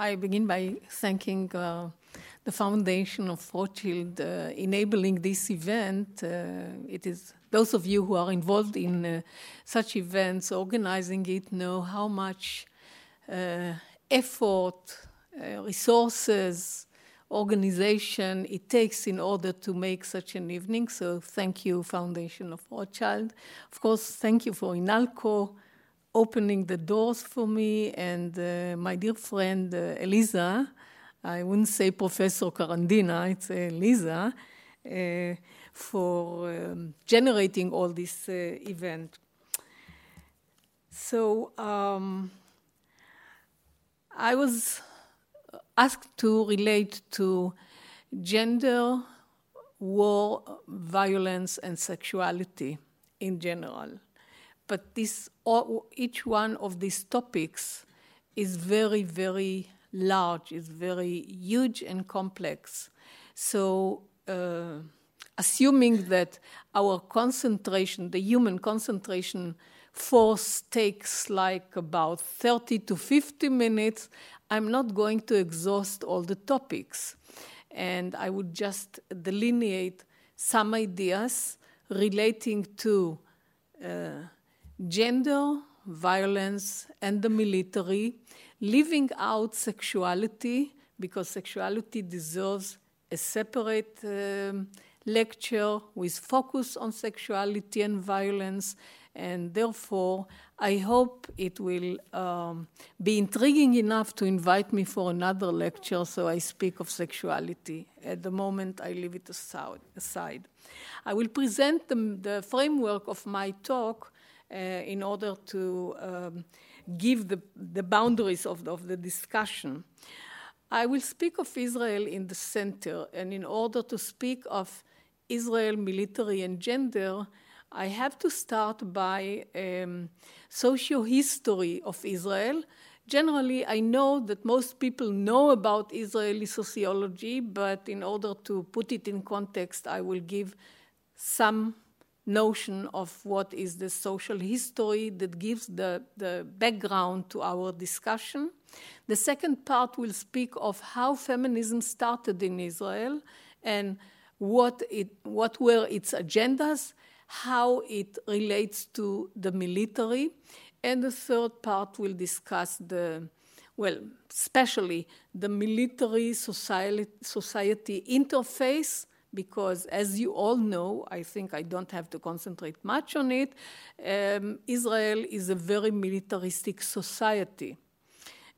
I begin by thanking uh, the Foundation of Rothschild uh, enabling this event. Uh, it is those of you who are involved in uh, such events, organizing it, know how much uh, effort, uh, resources, organization it takes in order to make such an evening. So thank you, Foundation of Rothschild. Of course, thank you for INALCO opening the doors for me and uh, my dear friend uh, Eliza. I wouldn't say Professor Carandina, it's Eliza, uh, for um, generating all this uh, event. So um, I was asked to relate to gender, war, violence, and sexuality in general. But this, each one of these topics is very, very large, is very huge and complex. So, uh, assuming that our concentration, the human concentration force takes like about 30 to 50 minutes, I'm not going to exhaust all the topics. And I would just delineate some ideas relating to uh, gender, violence, and the military, leaving out sexuality because sexuality deserves a separate um, lecture with focus on sexuality and violence and therefore I hope it will um, be intriguing enough to invite me for another lecture so I speak of sexuality. At the moment, I leave it aside. I will present the, the framework of my talk in order to um, give the, the boundaries of the, of the discussion. I will speak of Israel in the center, and in order to speak of Israel military and gender, I have to start by um, socio-history of Israel. Generally, I know that most people know about Israeli sociology, but in order to put it in context, I will give some notion of what is the social history that gives the, the background to our discussion. The second part will speak of how feminism started in Israel and what, it, what were its agendas how it relates to the military. And the third part will discuss the, well, especially the military society, society interface, because as you all know, I think I don't have to concentrate much on it, um, Israel is a very militaristic society.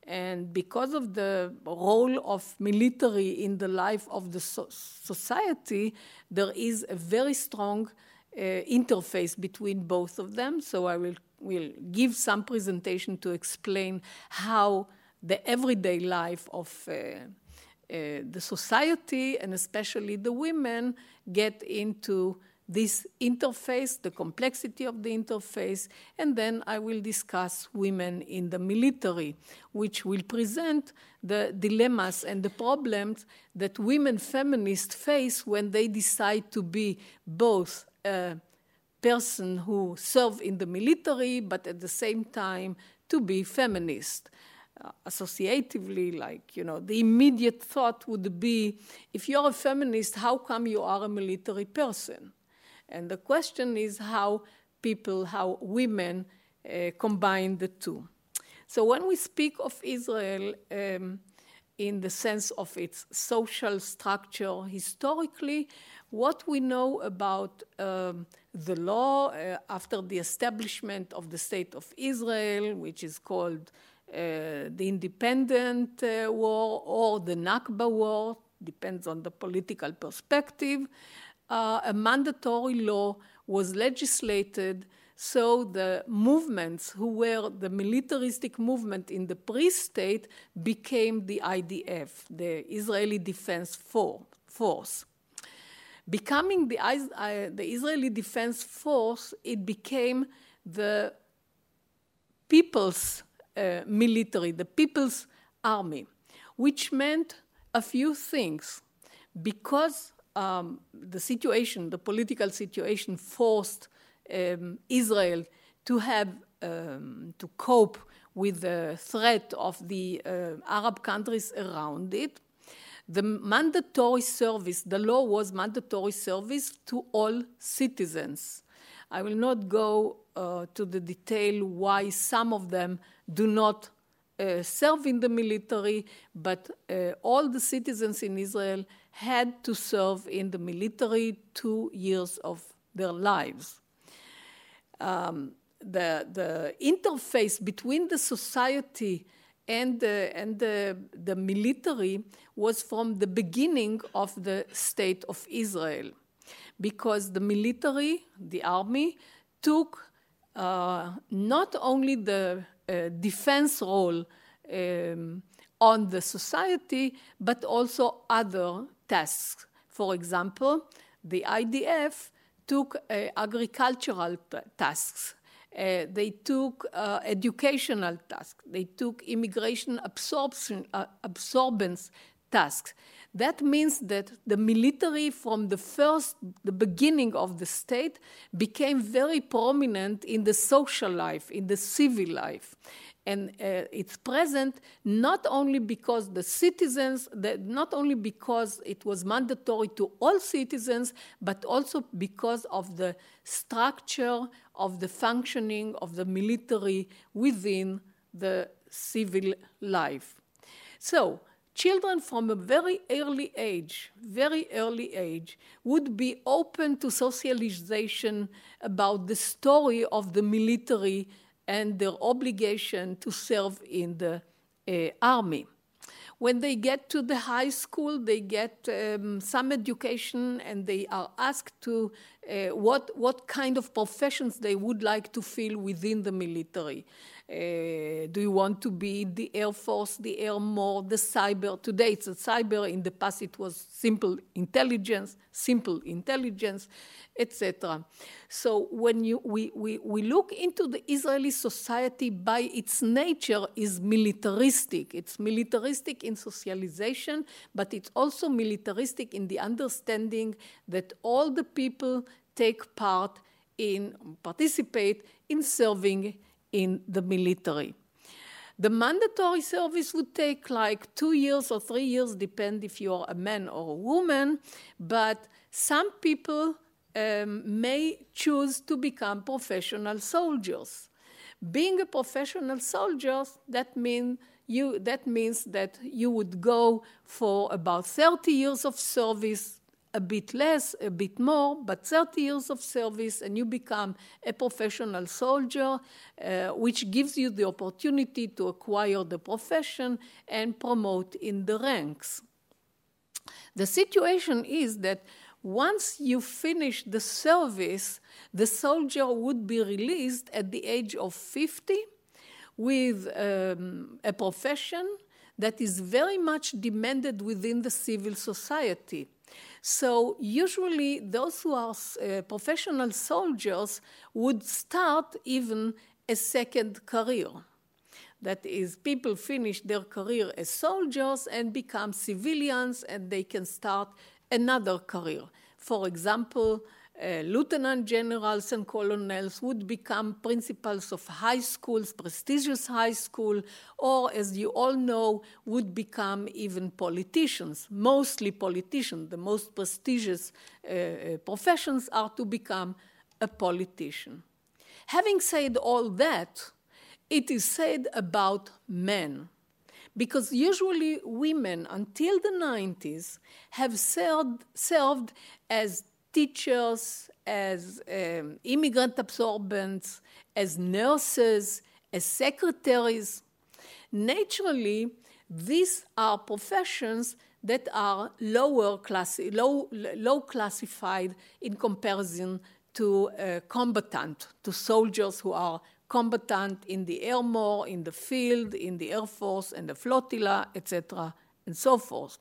And because of the role of military in the life of the so society, there is a very strong uh, interface between both of them. So I will, will give some presentation to explain how the everyday life of uh, uh, the society and especially the women get into this interface, the complexity of the interface, and then I will discuss women in the military, which will present the dilemmas and the problems that women feminists face when they decide to be both a person who serve in the military, but at the same time to be feminist. Uh, associatively, like, you know, the immediate thought would be if you're a feminist, how come you are a military person? And the question is how people, how women uh, combine the two. So when we speak of Israel um, in the sense of its social structure historically, what we know about um, the law uh, after the establishment of the State of Israel, which is called the Independent uh, War or the Nakba War, depends on the political perspective, uh, a mandatory law was legislated so the movements who were the militaristic movement in the pre-state became the IDF, the Israeli Defense Force. Becoming the, uh, the Israeli Defense Force, it became the people's uh, military, the people's army, which meant a few things. Because um, the situation, the political situation, forced um, Israel to have um, to cope with the threat of the uh, Arab countries around it, the mandatory service, the law was mandatory service to all citizens. I will not go uh, to the detail why some of them do not uh, serve in the military, but uh, all the citizens in Israel had to serve in the military two years of their lives. Um, the, the interface between the society and the, and the, the military was from the beginning of the state of Israel, because the military, the army, took uh, not only the defense role um, on the society, but also other tasks. For example, the IDF took uh, agricultural tasks. Uh, they took uh, educational tasks. They took immigration absorption, uh, absorbance tasks. That means that the military, from the first, the beginning of the state, became very prominent in the social life, in the civil life. And uh, it's present not only because the citizens, not only because it was mandatory to all citizens, but also because of the structure of the functioning of the military within the civil life. So, children from a very early age, very early age, would be open to socialization about the story of the military and their obligation to serve in the uh, army. When they get to the high school, they get um, some education and they are asked to uh, what, what kind of professions they would like to fill within the military. Uh, do you want to be the Air Force, the Armor, the cyber? Today it's a cyber. In the past it was simple intelligence, simple intelligence, etc. So when you, we, we, we look into the Israeli society by its nature is militaristic. It's militaristic in socialization, but it's also militaristic in the understanding that all the people take part in, participate in serving in the military. The mandatory service would take like two years or three years, depend if you're a man or a woman, but some people um, may choose to become professional soldiers. Being a professional soldier, that you that means that you would go for about 30 years of service a bit less, a bit more, but 30 years of service, and you become a professional soldier, uh, which gives you the opportunity to acquire the profession and promote in the ranks. The situation is that once you finish the service, the soldier would be released at the age of 50 with um, a profession that is very much demanded within the civil society. So usually those who are uh, professional soldiers would start even a second career. That is, people finish their career as soldiers and become civilians and they can start another career. For example, uh, lieutenant generals and colonels would become principals of high schools, prestigious high school, or as you all know, would become even politicians, mostly politicians. The most prestigious uh, uh, professions are to become a politician. Having said all that, it is said about men. Because usually women, until the 90s, have served, served as teachers, as um, immigrant absorbents, as nurses, as secretaries. Naturally, these are professions that are lower class, low, low classified in comparison to uh, combatant, to soldiers who are combatant in the armor, in the field, in the air force, and the flotilla, etc and so forth.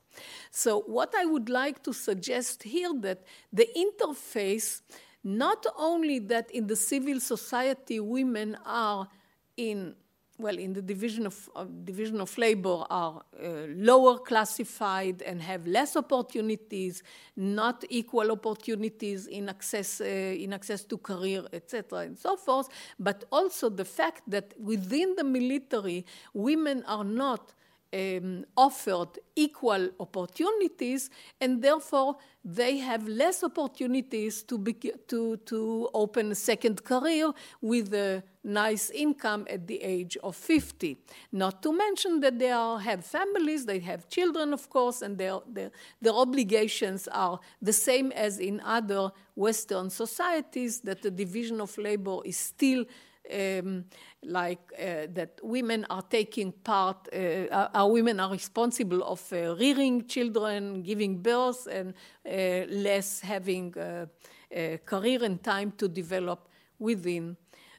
So what I would like to suggest here that the interface, not only that in the civil society women are in well, in the division of, division of labor are uh, lower classified and have less opportunities, not equal opportunities in access, uh, in access to career, etc., and so forth. But also the fact that within the military, women are not um, offered equal opportunities, and therefore they have less opportunities to, be, to, to open a second career with a nice income at the age of 50. Not to mention that they are, have families, they have children, of course, and their, their, their obligations are the same as in other Western societies, that the division of labor is still um, like uh, that women are taking part, uh, our women are responsible of uh, rearing children, giving birth, and uh, less having uh, a career and time to develop within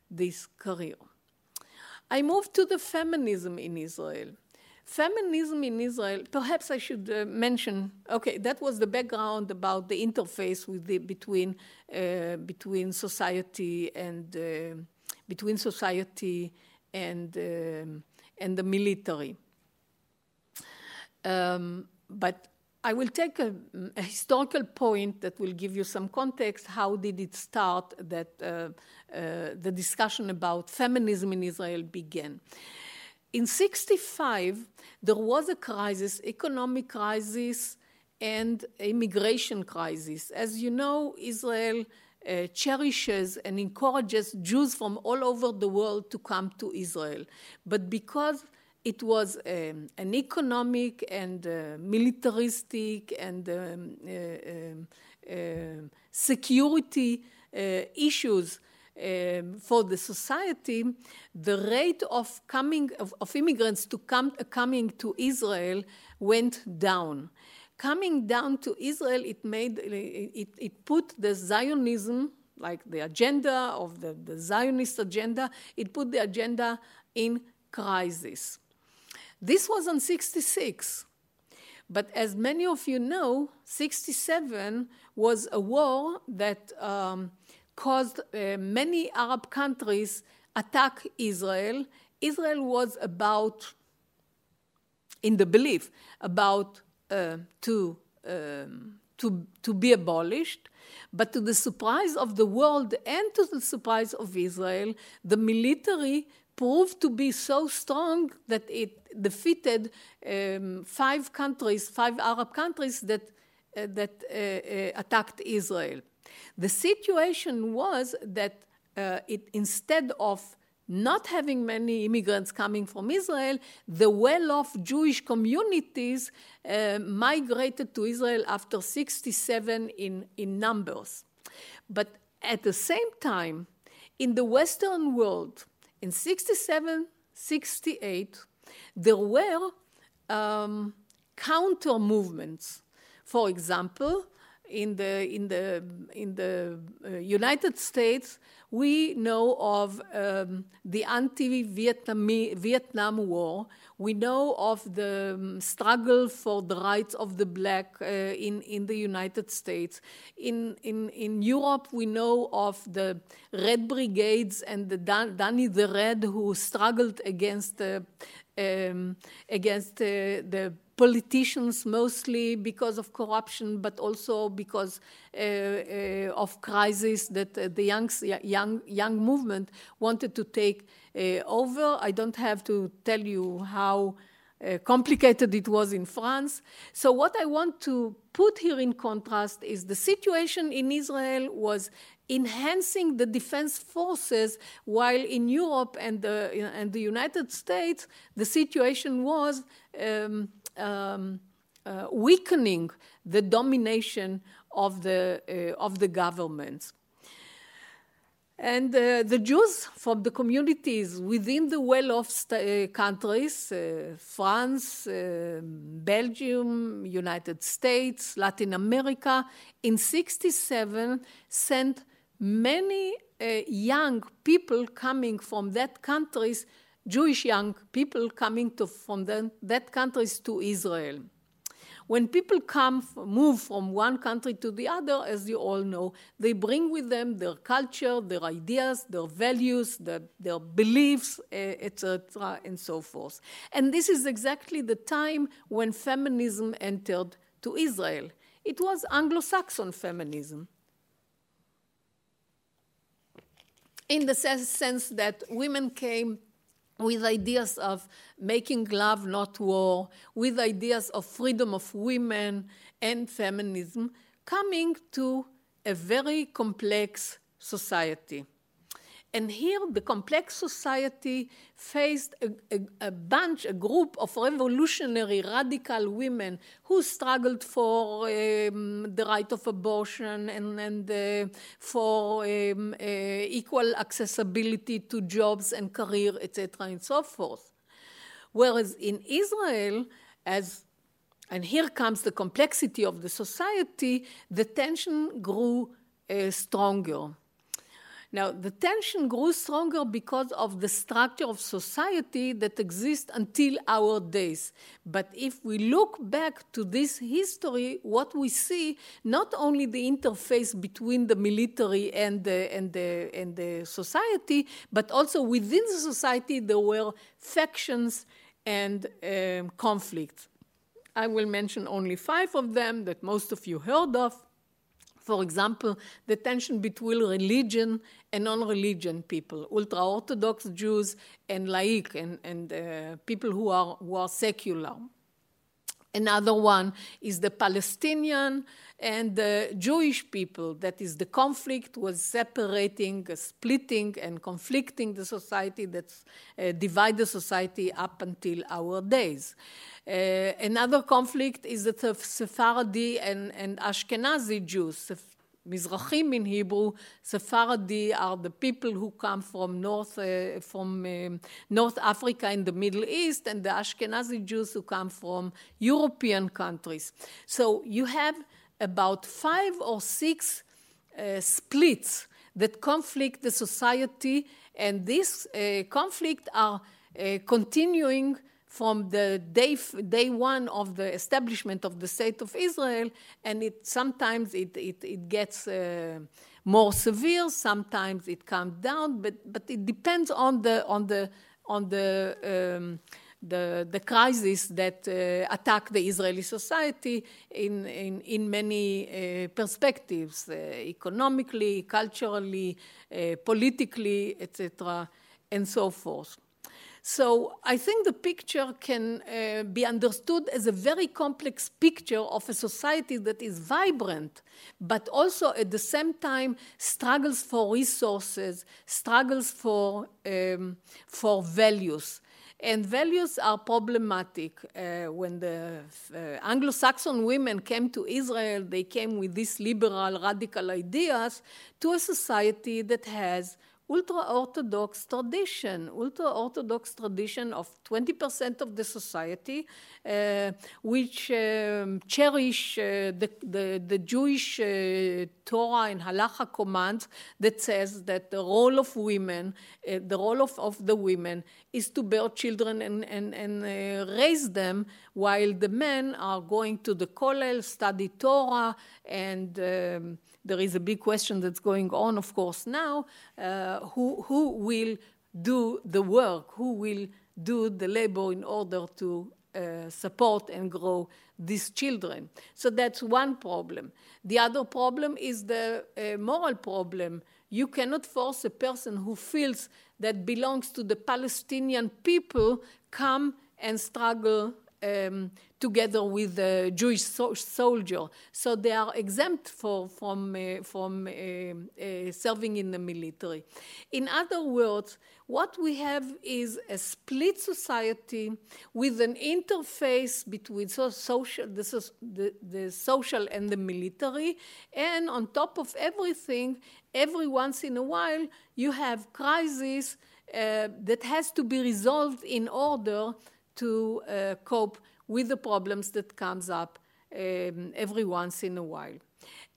this career. I move to the feminism in Israel. Feminism in Israel, perhaps I should uh, mention, okay, that was the background about the interface with the, between, uh, between society and uh, between society and, um, and the military. Um, but I will take a, a, historical point that will give you some context. How did it start that uh, uh, the discussion about feminism in Israel began? In 65, there was a crisis, economic crisis and immigration crisis. As you know, Israel uh, cherishes and encourages Jews from all over the world to come to Israel. But because it was um, an economic and uh, militaristic and um, uh, um, uh security uh, issues um, for the society, the rate of coming of, of immigrants to come coming to Israel went down coming down to Israel, it made it, it put the Zionism, like the agenda of the, the Zionist agenda, it put the agenda in crisis. This was on 66. But as many of you know, 67 was a war that um, caused uh, many Arab countries attack Israel. Israel was about, in the belief, about to, um, to, to be abolished. But to the surprise of the world and to the surprise of Israel, the military proved to be so strong that it defeated um, five countries, five Arab countries that, uh, that uh, uh, attacked Israel. The situation was that uh, it, instead of not having many immigrants coming from Israel, the well off Jewish communities uh, migrated to Israel after 67 in, in numbers. But at the same time, in the Western world, in 67, 68, there were um, counter movements. For example, in the, in the, in the uh, United States, we know of um, the anti-Vietnam Vietnam War. We know of the um, struggle for the rights of the black uh, in, in the United States. In, in, in Europe, we know of the Red Brigades and the Dan- Danny the Red who struggled against, uh, um, against uh, the politicians mostly because of corruption, but also because uh, uh, of crisis that uh, the young, young, young movement wanted to take over. I don't have to tell you how uh, complicated it was in France. So, what I want to put here in contrast is the situation in Israel was enhancing the defense forces, while in Europe and the, and the United States, the situation was um, um, uh, weakening the domination of the, uh, of the governments. And uh, the Jews from the communities within the well off uh, countries, uh, France, uh, Belgium, United States, Latin America, in 67 sent many uh, young people coming from that countries Jewish young people coming to, from the, that countries to Israel. When people come, move from one country to the other, as you all know, they bring with them their culture, their ideas, their values, their, their beliefs, etc., and so forth. And this is exactly the time when feminism entered to Israel. It was Anglo Saxon feminism. In the sense that women came with ideas of making love, not war, with ideas of freedom of women and feminism, coming to a very complex society. And here, the complex society faced a, a, a, bunch, a group of revolutionary radical women who struggled for um, the right of abortion and, and uh, for um, uh, equal accessibility to jobs and career, etc., and so forth. Whereas in Israel, as and here comes the complexity of the society, the tension grew uh, stronger. Now, the tension grew stronger because of the structure of society that exists until our days. But if we look back to this history, what we see not only the interface between the military and the, and the, and the society, but also within the society there were factions and um, conflicts. I will mention only five of them that most of you heard of. For example, the tension between religion and non-religion people, ultra-Orthodox Jews and laik, and, and uh, people who are, who are secular. Another one is the Palestinian and the Jewish people. That is, the conflict was separating, uh, splitting, and conflicting the society that's uh, divide the society up until our days. Uh, another conflict is the Sephardi and, and Ashkenazi Jews. Mizrahim in Hebrew, Sephardi are the people who come from North, uh, from um, North Africa in the Middle East, and the Ashkenazi Jews who come from European countries. So you have about five or six uh, splits that conflict the society, and these uh, are uh, continuing from the day, day one of the establishment of the state of Israel, and it sometimes it, it, it gets uh, more severe, sometimes it comes down, but, but it depends on the, on the, on the, um, the, the crisis that uh, attack the Israeli society in, in, in many uh, perspectives, uh, economically, culturally, uh, politically, etc., and so forth. So I think the picture can uh, be understood as a very complex picture of a society that is vibrant, but also at the same time struggles for resources, struggles for, um, for values. And values are problematic. Uh, when the uh, Anglo Saxon women came to Israel, they came with these liberal, radical ideas to a society that has ultra-Orthodox tradition, ultra-Orthodox tradition of 20% of the society, uh, which um, cherish uh, the, the, the, Jewish uh, Torah and Halacha commands that says that the role of women, uh, the role of, of the women is to bear children and, and, and uh, raise them while the men are going to the kollel, study Torah, and um, there is a big question that's going on, of course, now uh, who, who will do the work, who will do the labor in order to uh, support and grow these children. So that's one problem. The other problem is the uh, moral problem. You cannot force a person who feels that belongs to the Palestinian people come and struggle um, together with the Jewish so soldier. So they are exempt for, from, uh, from uh, uh, serving in the military. In other words, what we have is a split society with an interface between so social, the, the, social and the military. And on top of everything, every once in a while, you have crisis uh, that has to be resolved in order to uh, cope with the problems that comes up um, every once in a while.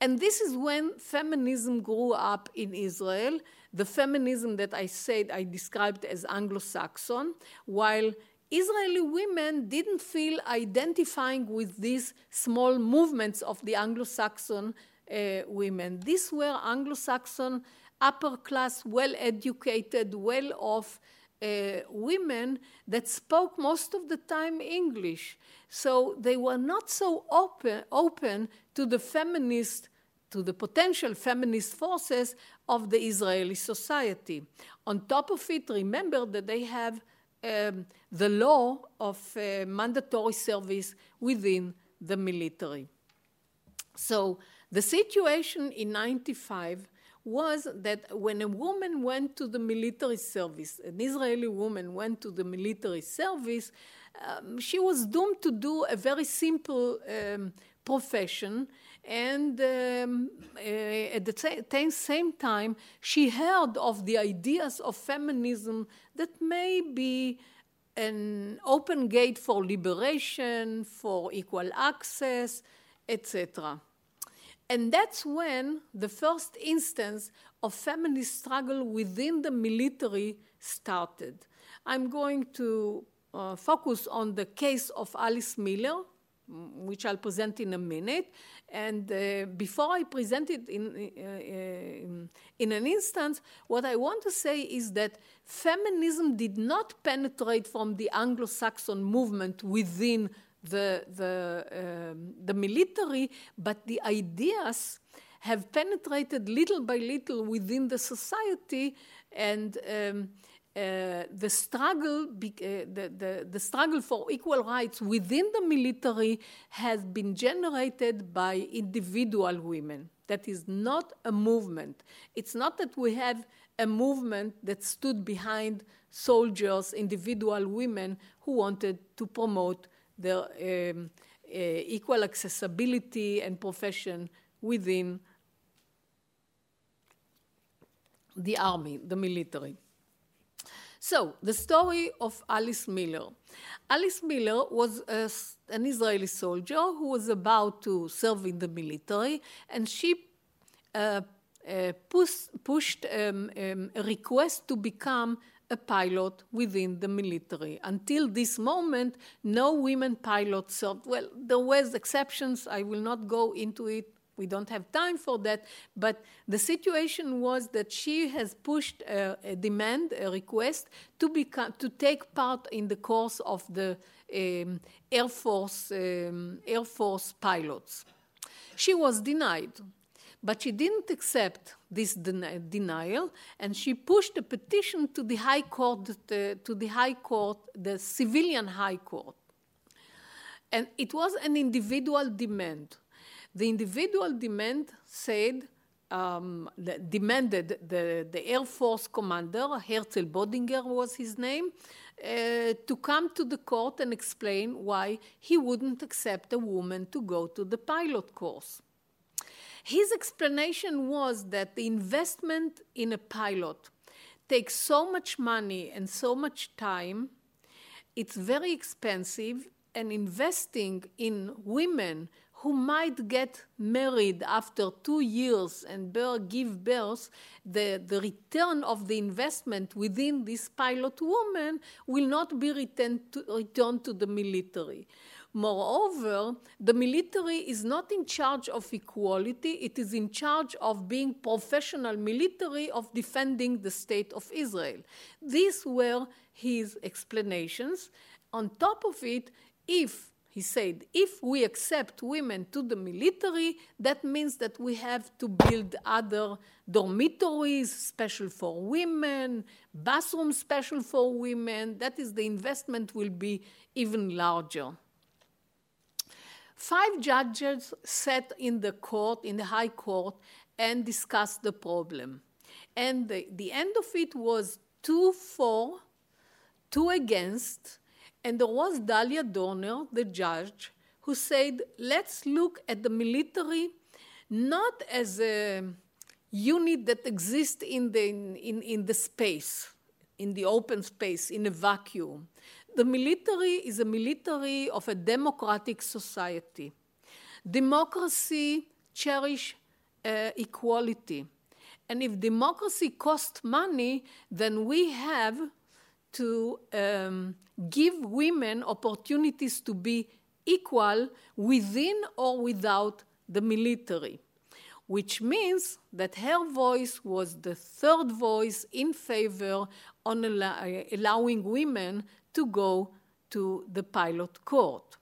And this is when feminism grew up in Israel, the feminism that I said I described as Anglo-Saxon, while Israeli women didn't feel identifying with these small movements of the Anglo Saxon uh, women. These were Anglo Saxon, upper class, well educated, well off uh, women that spoke most of the time English. So they were not so open, open to the feminist, to the potential feminist forces of the Israeli society. On top of it, remember that they have um, the law of uh, mandatory service within the military. So the situation in 95 was that when a woman went to the military service, an Israeli woman went to the military service, um, she was doomed to do a very simple um, profession. And um, uh, at the same time, she heard of the ideas of feminism that may be an open gate for liberation, for equal access, etc. And that's when the first instance of feminist struggle within the military started. I'm going to uh, focus on the case of Alice Miller, which I'll present in a minute. And uh, before I present it in, uh, in, in, an instance, what I want to say is that feminism did not penetrate from the Anglo Saxon movement within the, the, um, the military, but the ideas have penetrated little by little within the society and um, uh, the struggle, uh, the, the, the, struggle for equal rights within the military has been generated by individual women. That is not a movement. It's not that we have a movement that stood behind soldiers, individual women who wanted to promote their um, uh, equal accessibility and profession within the army, the military. So, the story of Alice Miller. Alice Miller was a, an Israeli soldier who was about to serve in the military, and she uh, uh, push, pushed um, um, a request to become a pilot within the military. Until this moment, no women pilots served. Well, there was exceptions. I will not go into it. We don't have time for that. But the situation was that she has pushed a, a demand, a request to become to take part in the course of the um, Air Force um, Air Force pilots. She was denied. But she didn't accept this den- denial, and she pushed a petition to the High Court, the, to the High Court, the civilian High Court. And it was an individual demand. The individual demand said, um, demanded the, the Air Force commander, Herzl Bodinger was his name, uh, to come to the court and explain why he wouldn't accept a woman to go to the pilot course. His explanation was that the investment in a pilot takes so much money and so much time, it's very expensive, and investing in women who might get married after two years and bear, give birth, the, the return of the investment within this pilot woman will not be returned to, returned to the military. Moreover, the military is not in charge of equality, it is in charge of being professional military of defending the state of Israel. These were his explanations. On top of it, if he said, if we accept women to the military, that means that we have to build other dormitories special for women, bathrooms special for women. That is, the investment will be even larger. Five judges sat in the court, in the High Court, and discussed the problem. And the, the end of it was two for, two against, and there was Dalia Dorner, the judge, who said, let's look at the military not as a unit that exists in the, in, in the space, in the open space, in a vacuum, the military is a military of a democratic society. Democracy cherish uh, equality. And if democracy costs money, then we have to um, give women opportunities to be equal within or without the military, which means that her voice was the third voice in favor on allowing women to go to the pilot court.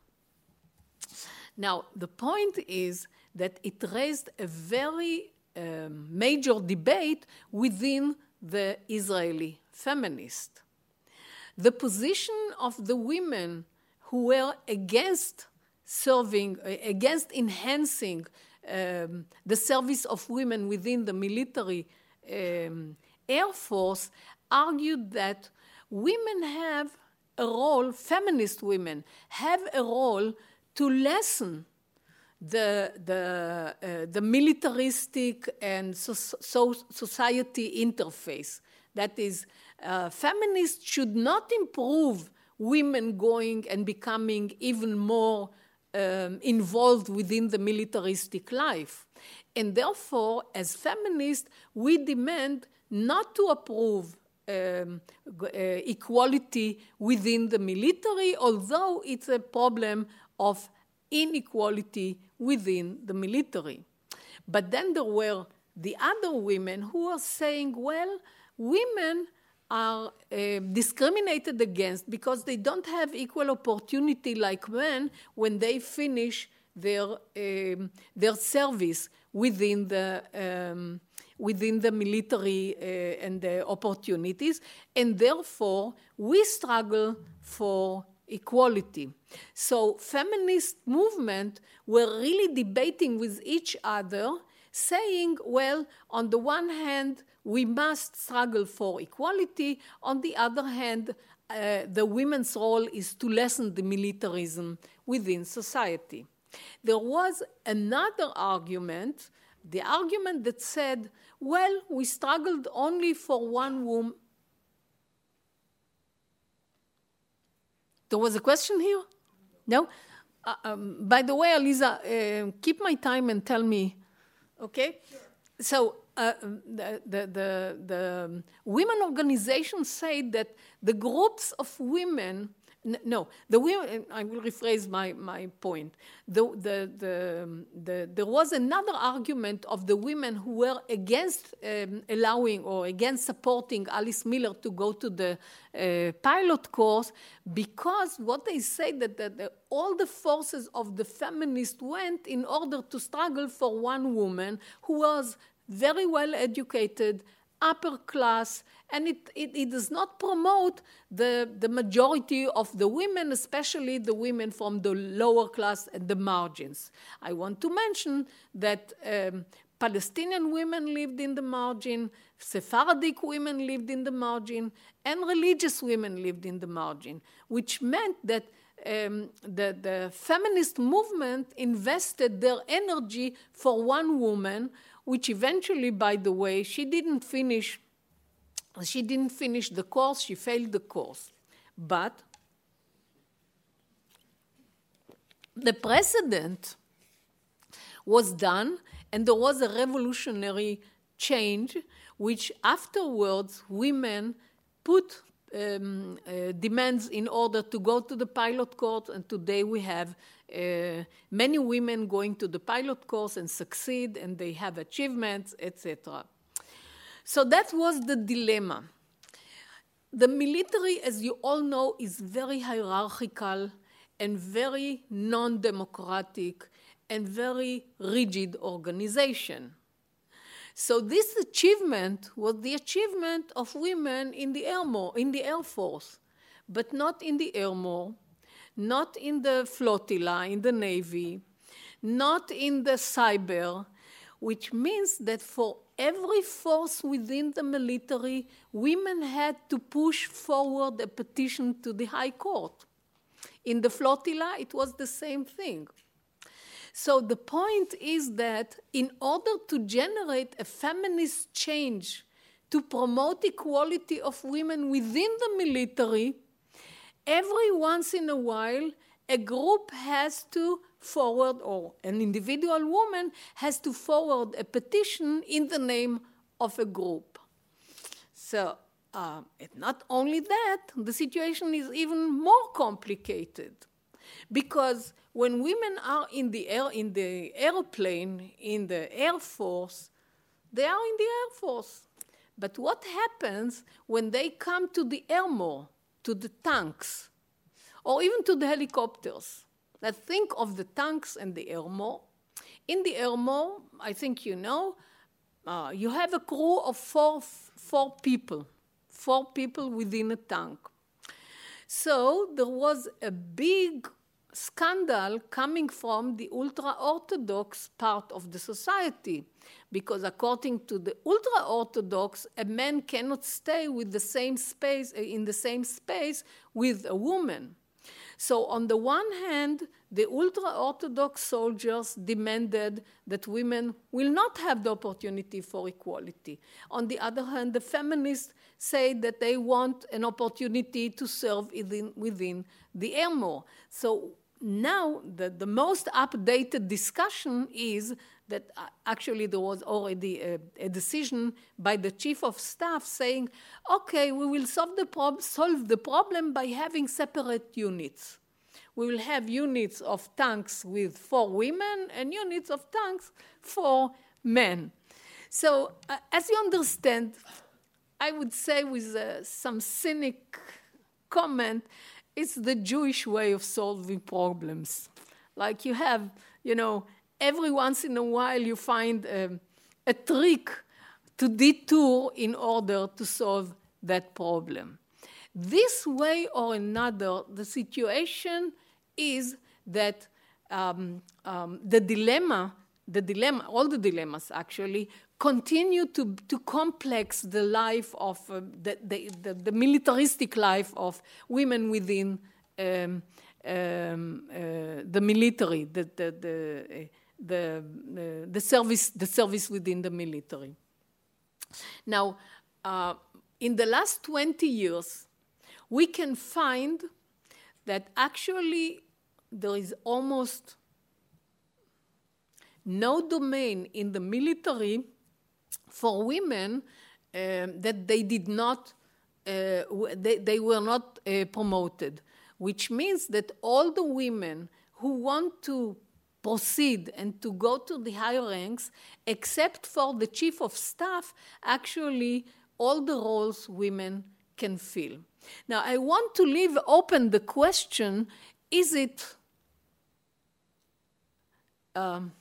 Now, the point is that it raised a very um, major debate within the Israeli feminist. The position of the women who were against serving, against enhancing um, the service of women within the military um, air force argued that women have a role, feminist women have a role to lessen the, the, uh, the militaristic and so, so society interface. That is, uh, feminists should not improve women going and becoming even more um, involved within the militaristic life. And therefore, as feminists, we demand not to approve um, uh, equality within the military, although it's a problem of inequality within the military. But then there were the other women who were saying, well, women are uh, discriminated against because they don't have equal opportunity like men when they finish their, um, their service within the, um, within the military uh, and the opportunities, and therefore we struggle for equality. So feminist movement were really debating with each other, saying, well, on the one hand, we must struggle for equality. On the other hand, uh, the women's role is to lessen the militarism within society. There was another argument, the argument that said, well, we struggled only for one woman. There was a question here? No? Uh, um, by the way, Aliza, uh, keep my time and tell me, okay? Sure. So uh, the, the, the, the, women organizations say that the groups of women, no, the women, I will rephrase my, my point. The, the, the, the, there was another argument of the women who were against um, allowing or against supporting Alice Miller to go to the uh, pilot course because what they say that, that, that all the forces of the feminists went in order to struggle for one woman who was very well educated, upper class, and it, it, it, does not promote the, the majority of the women, especially the women from the lower class and the margins. I want to mention that um, Palestinian women lived in the margin, Sephardic women lived in the margin, and religious women lived in the margin, which meant that um, the, the feminist movement invested their energy for one woman which eventually, by the way, she didn't finish. She didn't finish the course. She failed the course, but the precedent was done, and there was a revolutionary change, which afterwards women put um, uh, demands in order to go to the pilot court, and today we have uh, many women going to the pilot course and succeed, and they have achievements, etc. So that was the dilemma. The military, as you all know, is very hierarchical and very non democratic and very rigid organization. So this achievement was the achievement of women in the Air, in the Air Force, but not in the Armor, not in the flotilla, in the Navy, not in the cyber, which means that for every force within the military, women had to push forward a petition to the High Court. In the flotilla, it was the same thing. So the point is that in order to generate a feminist change to promote equality of women within the military, every once in a while, a group has to forward, or an individual woman has to forward a petition in the name of a group. So uh, not only that, the situation is even more complicated because when women are in the air in the airplane in the air force, they are in the air force. But what happens when they come to the armor, to the tanks, or even to the helicopters? Let's think of the tanks and the armor. In the armor, I think you know, uh, you have a crew of four, four people, four people within a tank. So there was a big scandal coming from the ultra Orthodox part of the society. Because according to the ultra Orthodox, a man cannot stay with the same space, eh, in the same space with a woman. So, on the one hand, the ultra Orthodox soldiers demanded that women will not have the opportunity for equality. On the other hand, the feminists say that they want an opportunity to serve within, within the armor. So, now the, the most updated discussion is that uh, actually there was already a, a, decision by the chief of staff saying, okay, we will solve the, prob- solve the problem by having separate units. We will have units of tanks with four women and units of tanks for men. So, uh, as you understand, I would say with uh, some cynic comment, it's the Jewish way of solving problems. Like you have, you know, every once in a while you find a, a trick to detour in order to solve that problem. This way or another, the situation is that um, um, the dilemma, the dilemma, all the dilemmas actually, continue to, to complex the life of uh, the, the, the, the, militaristic life of women within um, um, uh, the military, the, the, the, the, the, service, the service within the military. Now, uh, in the last 20 years, we can find that actually there is almost no domain in the military for women um, that they did not, uh, they, they were not uh, promoted, which means that all the women who want to proceed and to go to the higher ranks, except for the chief of staff, actually all the roles women can fill. Now, I want to leave open the question is it um,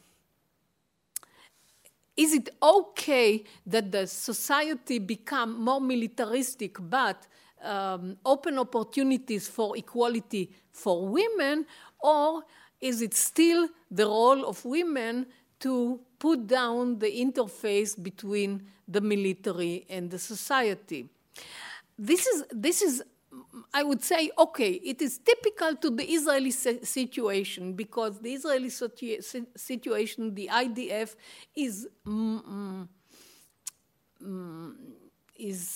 is it okay that the society become more militaristic but um, open opportunities for equality for women, or is it still the role of women to put down the interface between the military and the society? This is, this is I would say, okay, it is typical to the Israeli situation because the Israeli situation, the IDF, is mm, mm, is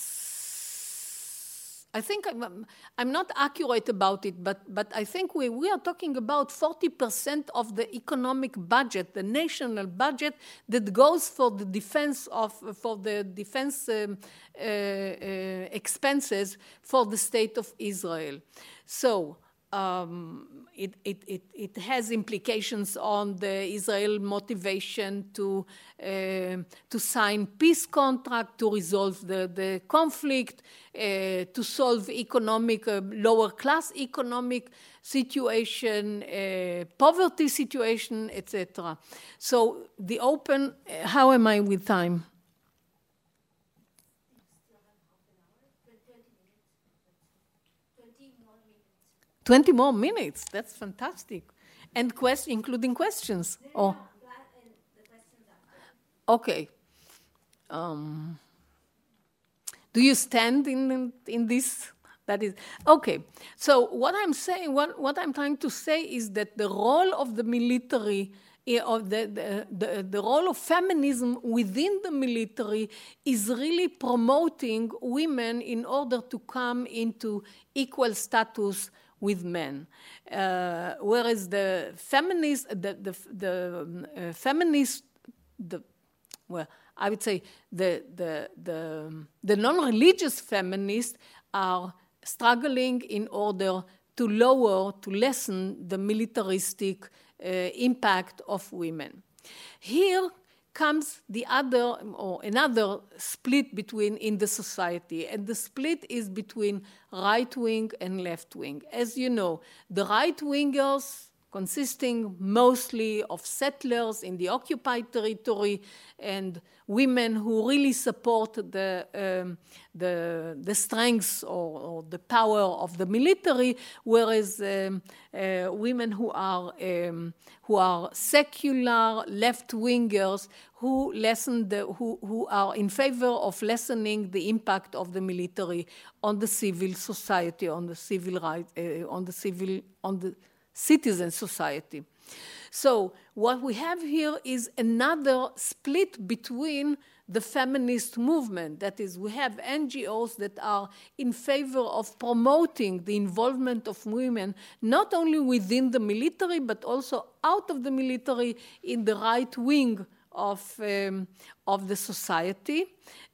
I think I'm, I'm, not accurate about it, but, but I think we, we are talking about 40% of the economic budget, the national budget that goes for the defense of, for the defense um, uh, uh, expenses for the state of Israel. So, um, it, it, it, it, has implications on the Israel motivation to, uh, to sign peace contract, to resolve the, the conflict, uh, to solve economic, uh, lower class economic situation, uh, poverty situation, etc. So the open, uh, how am I with time? 20 more minutes. That's fantastic. And question, including questions. oh. Okay. Um, do you stand in, in this? That is okay. So what I'm saying, what, what I'm trying to say is that the role of the military eh, of the, the, the, role of feminism within the military is really promoting women in order to come into equal status with men. Uh, whereas the feminist, the, the, the uh, feminist, the well, I would say the, the, the, the non religious feminists are struggling in order to lower, to lessen the militaristic uh, impact of women. Here comes the other or another split between in the society. And the split is between right wing and left wing. As you know the right wingers consisting mostly of settlers in the occupied territory and women who really support the, um, the, the strengths or, or, the power of the military, whereas um, uh, women who are, um, who are secular left wingers who, lessen the, who, who are in favor of lessening the impact of the military on the civil society, on the civil right, uh, on the civil, on the citizen society. So, what we have here is another split between the feminist movement. That is, we have NGOs that are in favor of promoting the involvement of women, not only within the military, but also out of the military in the right wing of, um, of the society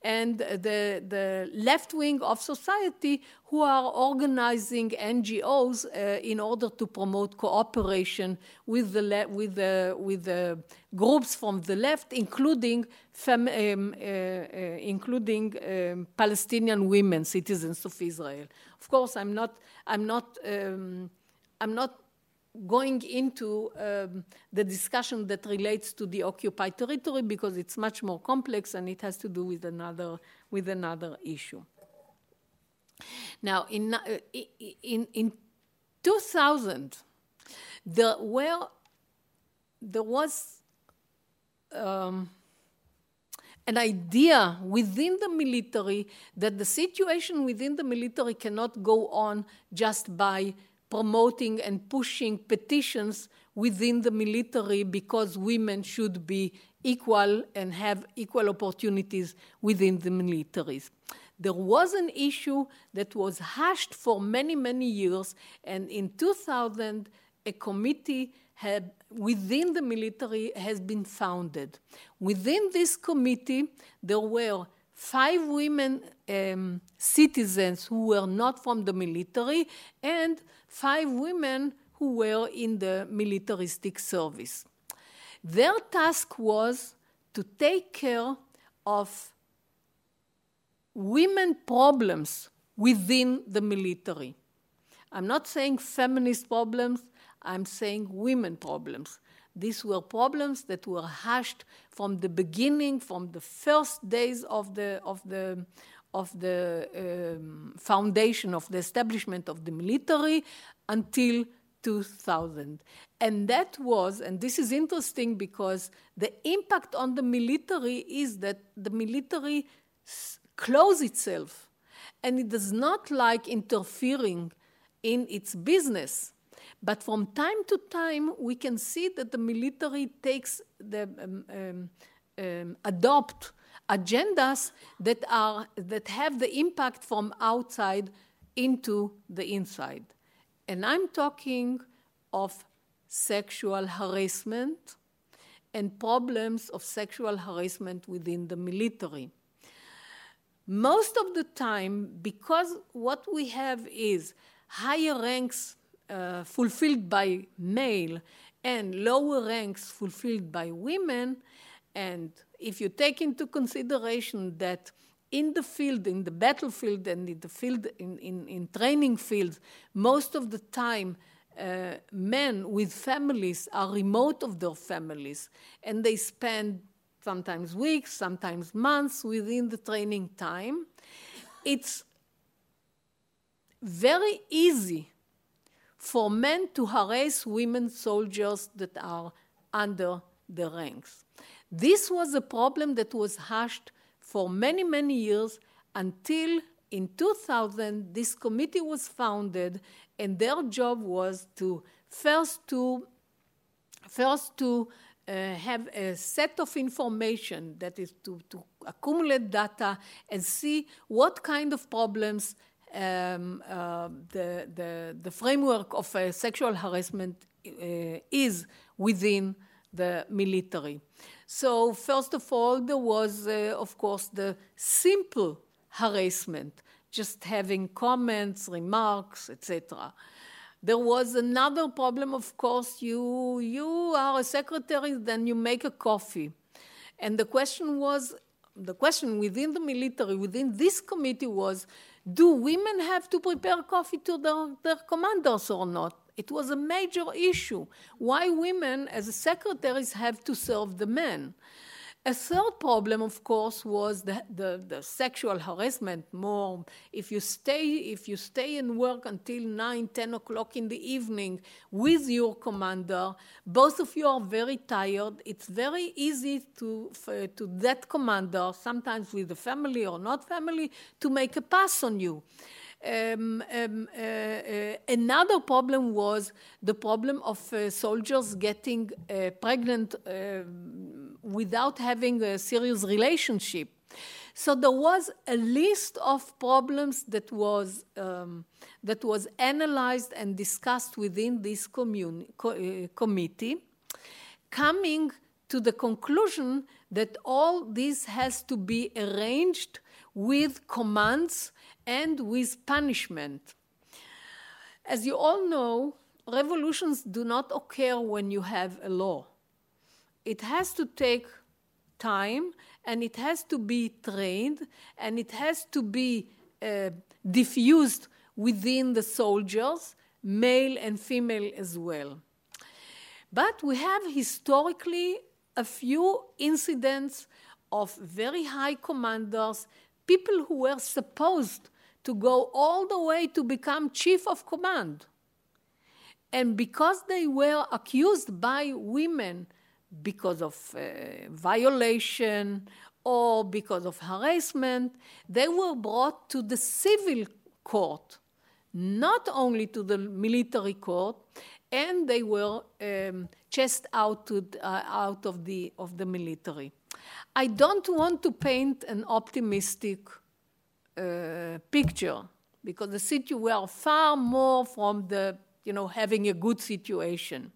and the, the left wing of society who are organizing NGOs uh, in order to promote cooperation with the, with the, with the groups from the left, including, fem, um, uh, uh, including um, Palestinian women, citizens of Israel. Of course, I'm not, I'm not, um, I'm not going into um, the discussion that relates to the occupied territory because it's much more complex and it has to do with another with another issue. Now, in uh, in in 2000, there were there was um, an idea within the military that the situation within the military cannot go on just by promoting and pushing petitions within the military because women should be equal and have equal opportunities within the militaries. There was an issue that was hashed for many, many years, and in 2000, a committee had, within the military has been founded. Within this committee, there were five women um, citizens who were not from the military and five women who were in the militaristic service. Their task was to take care of women problems within the military. I'm not saying feminist problems, I'm saying women problems. These were problems that were hashed from the beginning, from the first days of the, of the, of the um, foundation of the establishment of the military until 2000. And that was, and this is interesting because the impact on the military is that the military closes itself and it does not like interfering in its business. But from time to time, we can see that the military takes the um, um, um, adopt agendas that are that have the impact from outside into the inside. And I'm talking of sexual harassment and problems of sexual harassment within the military. Most of the time, because what we have is higher ranks uh, fulfilled by male and lower ranks fulfilled by women. And if you take into consideration that in the field, in the battlefield, and in the field, in, in, in training fields, most of the time, uh, men with families are remote of their families, and they spend sometimes weeks, sometimes months within the training time. It's very easy for men to harass women soldiers that are under the ranks. This was a problem that was hushed for many, many years until in 2000 this committee was founded and their job was to first to first to uh, have a set of information that is to, to accumulate data and see what kind of problems um, uh, the, the, the, framework of uh, sexual harassment uh, is within the military. So, first of all, there was, uh, of course, the simple harassment, just having comments, remarks, etc. There was another problem, of course, you, you are a secretary, then you make a coffee. And the question was, the question within the military, within this committee was, do women have to prepare coffee to their, their commanders or not? It was a major issue. Why women, as secretaries, have to serve the men? A third problem, of course, was the, the, the, sexual harassment. More, if you stay, if you stay and work until 9, 10 o'clock in the evening with your commander, both of you are very tired. It's very easy to, to that commander, sometimes with the family or not family, to make a pass on you. Um, um, uh, uh, another problem was the problem of uh, soldiers getting uh, pregnant um, without having a serious relationship. So there was a list of problems that was um, that was analyzed and discussed within this co- uh, committee, coming to the conclusion that all this has to be arranged with commands and with punishment. As you all know, revolutions do not occur when you have a law. It has to take time and it has to be trained and it has to be uh, diffused within the soldiers, male and female as well. But we have historically a few incidents of very high commanders, people who were supposed to go all the way to become chief of command. And because they were accused by women because of uh, violation or because of harassment, they were brought to the civil court, not only to the military court, and they were um, chased out, to, uh, out of, the, of the military. I don't want to paint an optimistic uh, picture because the situ- we are far more from the you know having a good situation.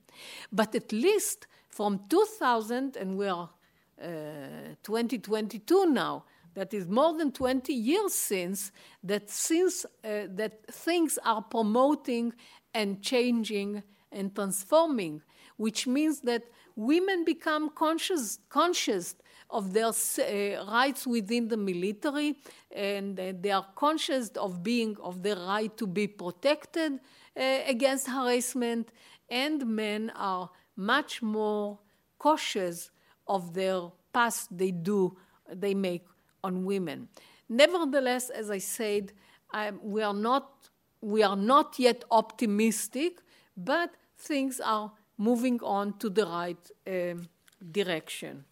But at least from 2000 and we are uh, 2022 now that is more than 20 years since that since uh, that things are promoting and changing and transforming which means that women become conscious conscious of their uh, rights within the military, and uh, they are conscious of being of the right to be protected uh, against harassment, and men are much more cautious of their pass they do they make on women. Nevertheless, as I said, I, we are not we are not yet optimistic, but things are moving on to the right um, direction.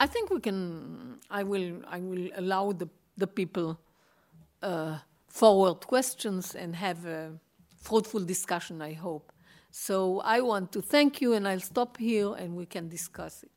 I think we can. I will. I will allow the the people uh, forward questions and have a fruitful discussion. I hope. So I want to thank you, and I'll stop here, and we can discuss it.